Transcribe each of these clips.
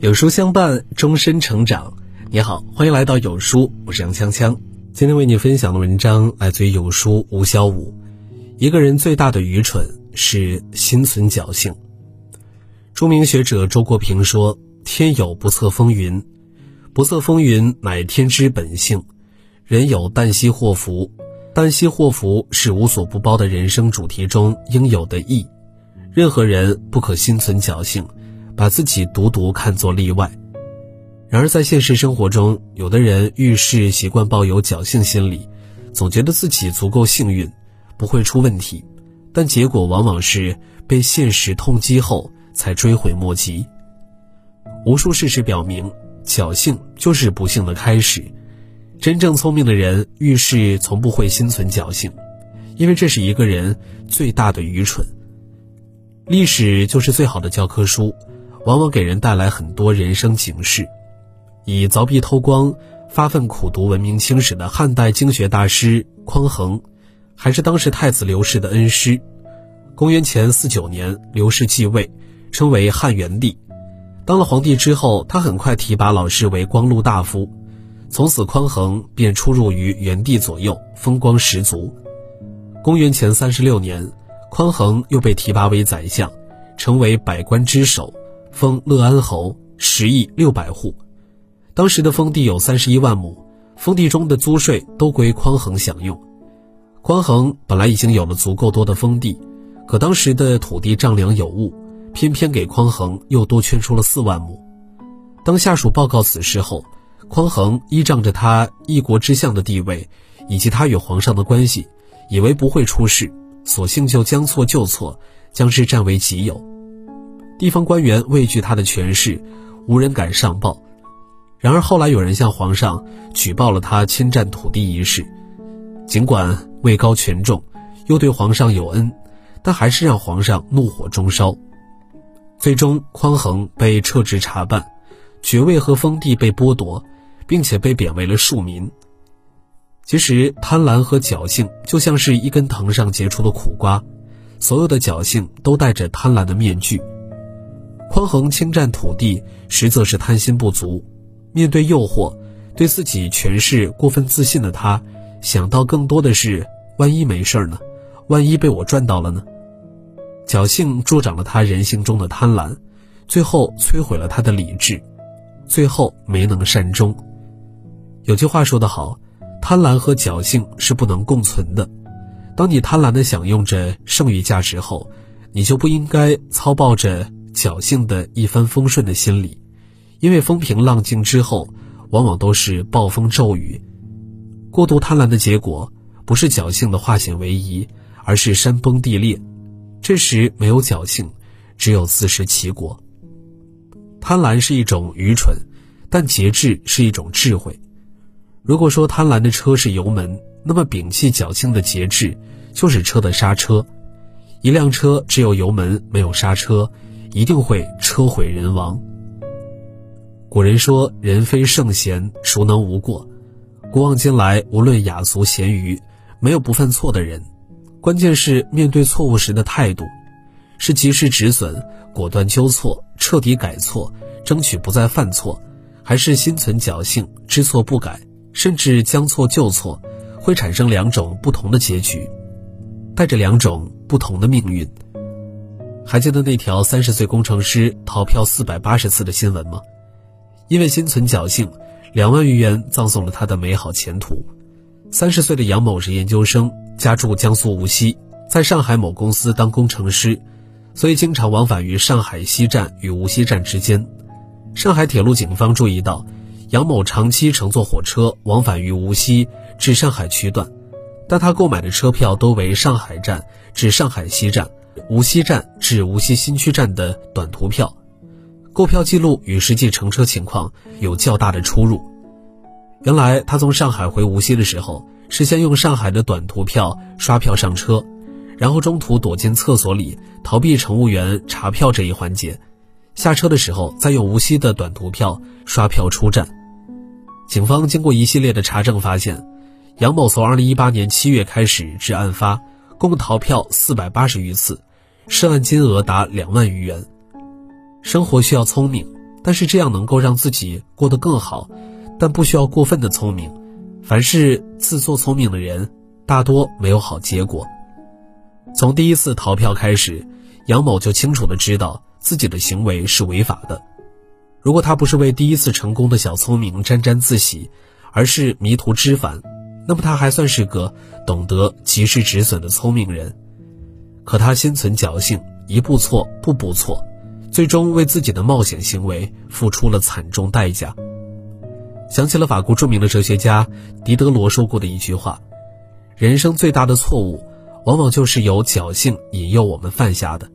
有书相伴，终身成长。你好，欢迎来到有书，我是杨锵锵。今天为你分享的文章来自于有书吴小武。一个人最大的愚蠢是心存侥幸。著名学者周国平说：“天有不测风云，不测风云乃天之本性。人有旦夕祸福，旦夕祸福是无所不包的人生主题中应有的义。任何人不可心存侥幸。”把自己独独看作例外，然而在现实生活中，有的人遇事习惯抱有侥幸心理，总觉得自己足够幸运，不会出问题，但结果往往是被现实痛击后才追悔莫及。无数事实表明，侥幸就是不幸的开始。真正聪明的人遇事从不会心存侥幸，因为这是一个人最大的愚蠢。历史就是最好的教科书。往往给人带来很多人生警示。以凿壁偷光、发愤苦读闻名青史的汉代经学大师匡衡，还是当时太子刘氏的恩师。公元前四九年，刘氏继位，称为汉元帝。当了皇帝之后，他很快提拔老师为光禄大夫，从此匡衡便出入于元帝左右，风光十足。公元前三十六年，匡衡又被提拔为宰相，成为百官之首。封乐安侯，十亿六百户。当时的封地有三十一万亩，封地中的租税都归匡衡享用。匡衡本来已经有了足够多的封地，可当时的土地丈量有误，偏偏给匡衡又多圈出了四万亩。当下属报告此事后，匡衡依仗着他一国之相的地位，以及他与皇上的关系，以为不会出事，索性就将错就错，将之占为己有。地方官员畏惧他的权势，无人敢上报。然而后来有人向皇上举报了他侵占土地一事，尽管位高权重，又对皇上有恩，但还是让皇上怒火中烧。最终，匡衡被撤职查办，爵位和封地被剥夺，并且被贬为了庶民。其实，贪婪和侥幸就像是一根藤上结出的苦瓜，所有的侥幸都带着贪婪的面具。匡衡侵占土地，实则是贪心不足。面对诱惑，对自己权势过分自信的他，想到更多的是：万一没事呢？万一被我赚到了呢？侥幸助长了他人性中的贪婪，最后摧毁了他的理智，最后没能善终。有句话说得好：贪婪和侥幸是不能共存的。当你贪婪地享用着剩余价值后，你就不应该操抱着。侥幸的一帆风顺的心理，因为风平浪静之后，往往都是暴风骤雨。过度贪婪的结果，不是侥幸的化险为夷，而是山崩地裂。这时没有侥幸，只有自食其果。贪婪是一种愚蠢，但节制是一种智慧。如果说贪婪的车是油门，那么摒弃侥幸的节制，就是车的刹车。一辆车只有油门没有刹车。一定会车毁人亡。古人说：“人非圣贤，孰能无过？”古往今来，无论雅俗咸鱼，没有不犯错的人。关键是面对错误时的态度，是及时止损、果断纠错、彻底改错，争取不再犯错，还是心存侥幸、知错不改，甚至将错就错，会产生两种不同的结局，带着两种不同的命运。还记得那条三十岁工程师逃票四百八十次的新闻吗？因为心存侥幸，两万余元葬送了他的美好前途。三十岁的杨某是研究生，家住江苏无锡，在上海某公司当工程师，所以经常往返于上海西站与无锡站之间。上海铁路警方注意到，杨某长期乘坐火车往返于无锡至上海区段，但他购买的车票都为上海站至上海西站。无锡站至无锡新区站的短途票，购票记录与实际乘车情况有较大的出入。原来他从上海回无锡的时候，是先用上海的短途票刷票上车，然后中途躲进厕所里逃避乘务员查票这一环节，下车的时候再用无锡的短途票刷票出站。警方经过一系列的查证发现，杨某从2018年7月开始至案发，共逃票480余次。涉案金额达两万余元。生活需要聪明，但是这样能够让自己过得更好，但不需要过分的聪明。凡是自作聪明的人，大多没有好结果。从第一次逃票开始，杨某就清楚的知道自己的行为是违法的。如果他不是为第一次成功的小聪明沾沾自喜，而是迷途知返，那么他还算是个懂得及时止损的聪明人。可他心存侥幸，一步错，步步错，最终为自己的冒险行为付出了惨重代价。想起了法国著名的哲学家狄德罗说过的一句话：“人生最大的错误，往往就是由侥幸引诱我们犯下的。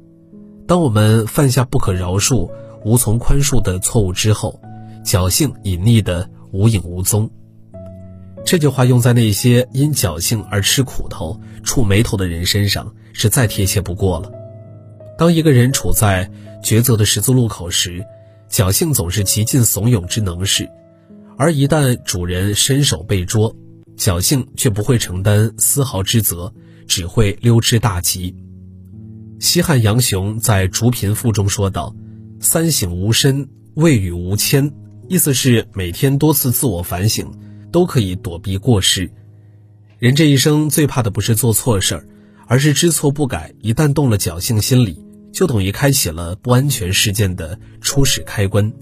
当我们犯下不可饶恕。”无从宽恕的错误之后，侥幸隐匿的无影无踪。这句话用在那些因侥幸而吃苦头、触眉头的人身上是再贴切不过了。当一个人处在抉择的十字路口时，侥幸总是极尽怂恿之能事；而一旦主人伸手被捉，侥幸却不会承担丝毫之责，只会溜之大吉。西汉杨雄在《竹贫赋》中说道。三省吾身，未雨无谦，意思是每天多次自我反省，都可以躲避过失。人这一生最怕的不是做错事儿，而是知错不改。一旦动了侥幸心理，就等于开启了不安全事件的初始开关，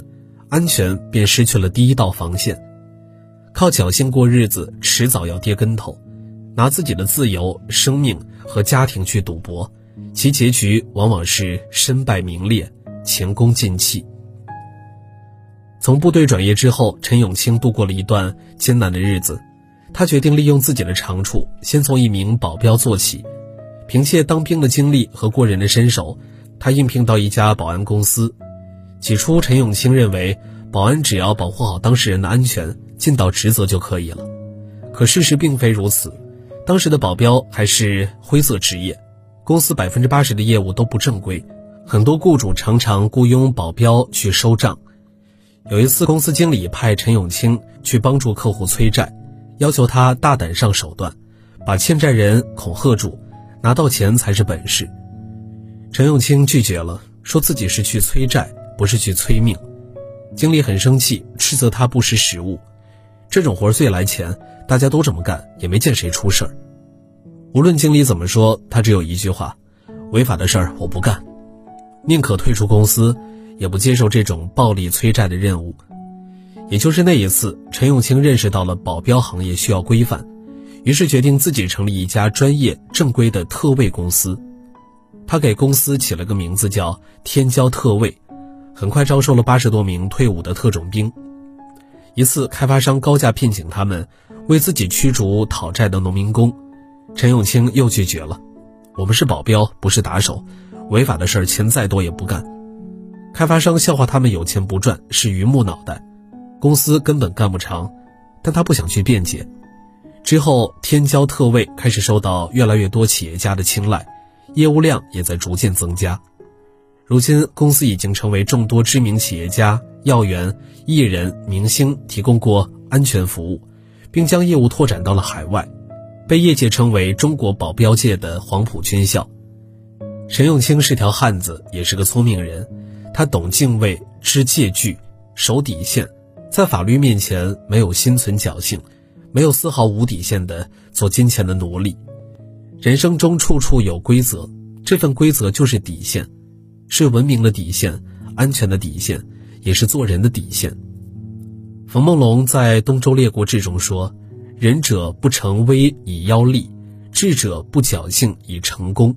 安全便失去了第一道防线。靠侥幸过日子，迟早要跌跟头。拿自己的自由、生命和家庭去赌博，其结局往往是身败名裂。前功尽弃。从部队转业之后，陈永清度过了一段艰难的日子。他决定利用自己的长处，先从一名保镖做起。凭借当兵的经历和过人的身手，他应聘到一家保安公司。起初，陈永清认为保安只要保护好当事人的安全，尽到职责就可以了。可事实并非如此。当时的保镖还是灰色职业，公司百分之八十的业务都不正规。很多雇主常常雇佣保镖去收账。有一次，公司经理派陈永清去帮助客户催债，要求他大胆上手段，把欠债人恐吓住，拿到钱才是本事。陈永清拒绝了，说自己是去催债，不是去催命。经理很生气，斥责他不识时务。这种活最来钱，大家都这么干，也没见谁出事儿。无论经理怎么说，他只有一句话：违法的事儿我不干。宁可退出公司，也不接受这种暴力催债的任务。也就是那一次，陈永清认识到了保镖行业需要规范，于是决定自己成立一家专业正规的特卫公司。他给公司起了个名字叫“天骄特卫”，很快招收了八十多名退伍的特种兵。一次，开发商高价聘请他们为自己驱逐讨债的农民工，陈永清又拒绝了：“我们是保镖，不是打手。”违法的事儿，钱再多也不干。开发商笑话他们有钱不赚，是榆木脑袋，公司根本干不长。但他不想去辩解。之后，天骄特卫开始受到越来越多企业家的青睐，业务量也在逐渐增加。如今，公司已经成为众多知名企业家、要员、艺人、明星提供过安全服务，并将业务拓展到了海外，被业界称为中国保镖界的黄埔军校。陈永清是条汉子，也是个聪明人。他懂敬畏，知戒惧，守底线，在法律面前没有心存侥幸，没有丝毫无底线的做金钱的奴隶。人生中处处有规则，这份规则就是底线，是文明的底线，安全的底线，也是做人的底线。冯梦龙在《东周列国志》中说：“仁者不成威以邀利，智者不侥幸以成功。”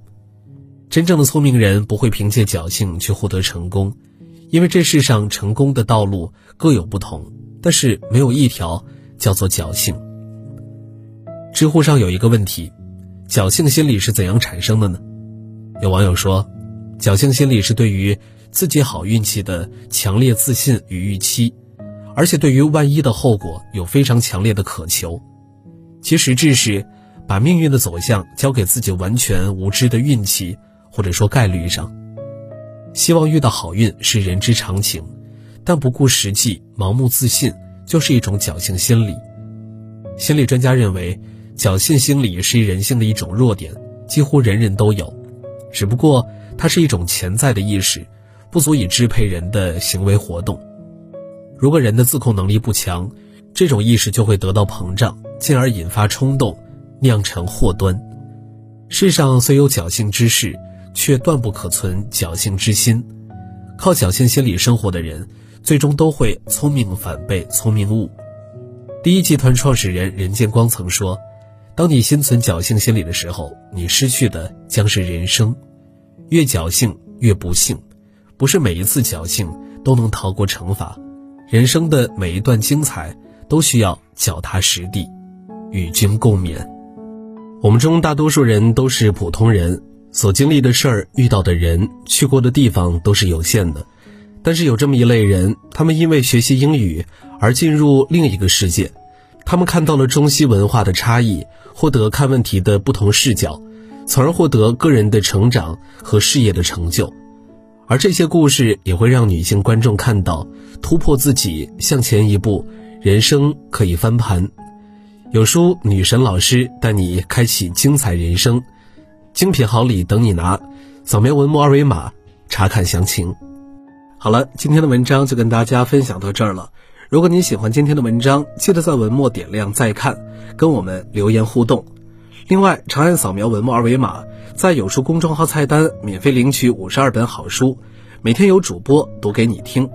真正的聪明人不会凭借侥幸去获得成功，因为这世上成功的道路各有不同，但是没有一条叫做侥幸。知乎上有一个问题：侥幸心理是怎样产生的呢？有网友说，侥幸心理是对于自己好运气的强烈自信与预期，而且对于万一的后果有非常强烈的渴求。其实质是把命运的走向交给自己完全无知的运气。或者说概率上，希望遇到好运是人之常情，但不顾实际、盲目自信就是一种侥幸心理。心理专家认为，侥幸心理是人性的一种弱点，几乎人人都有，只不过它是一种潜在的意识，不足以支配人的行为活动。如果人的自控能力不强，这种意识就会得到膨胀，进而引发冲动，酿成祸端。世上虽有侥幸之事，却断不可存侥幸之心。靠侥幸心理生活的人，最终都会聪明反被聪明误。第一集团创始人任建光曾说：“当你心存侥幸心理的时候，你失去的将是人生。越侥幸越不幸，不是每一次侥幸都能逃过惩罚。人生的每一段精彩，都需要脚踏实地。”与君共勉。我们中大多数人都是普通人。所经历的事儿、遇到的人、去过的地方都是有限的，但是有这么一类人，他们因为学习英语而进入另一个世界，他们看到了中西文化的差异，获得看问题的不同视角，从而获得个人的成长和事业的成就。而这些故事也会让女性观众看到，突破自己，向前一步，人生可以翻盘。有书女神老师带你开启精彩人生。精品好礼等你拿，扫描文末二维码查看详情。好了，今天的文章就跟大家分享到这儿了。如果你喜欢今天的文章，记得在文末点亮再看，跟我们留言互动。另外，长按扫描文末二维码，在有书公众号菜单免费领取五十二本好书，每天有主播读给你听，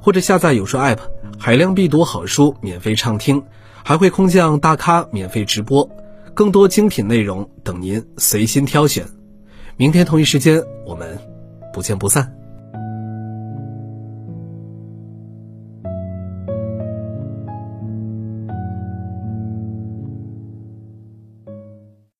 或者下载有书 App，海量必读好书免费畅听，还会空降大咖免费直播。更多精品内容等您随心挑选，明天同一时间我们不见不散。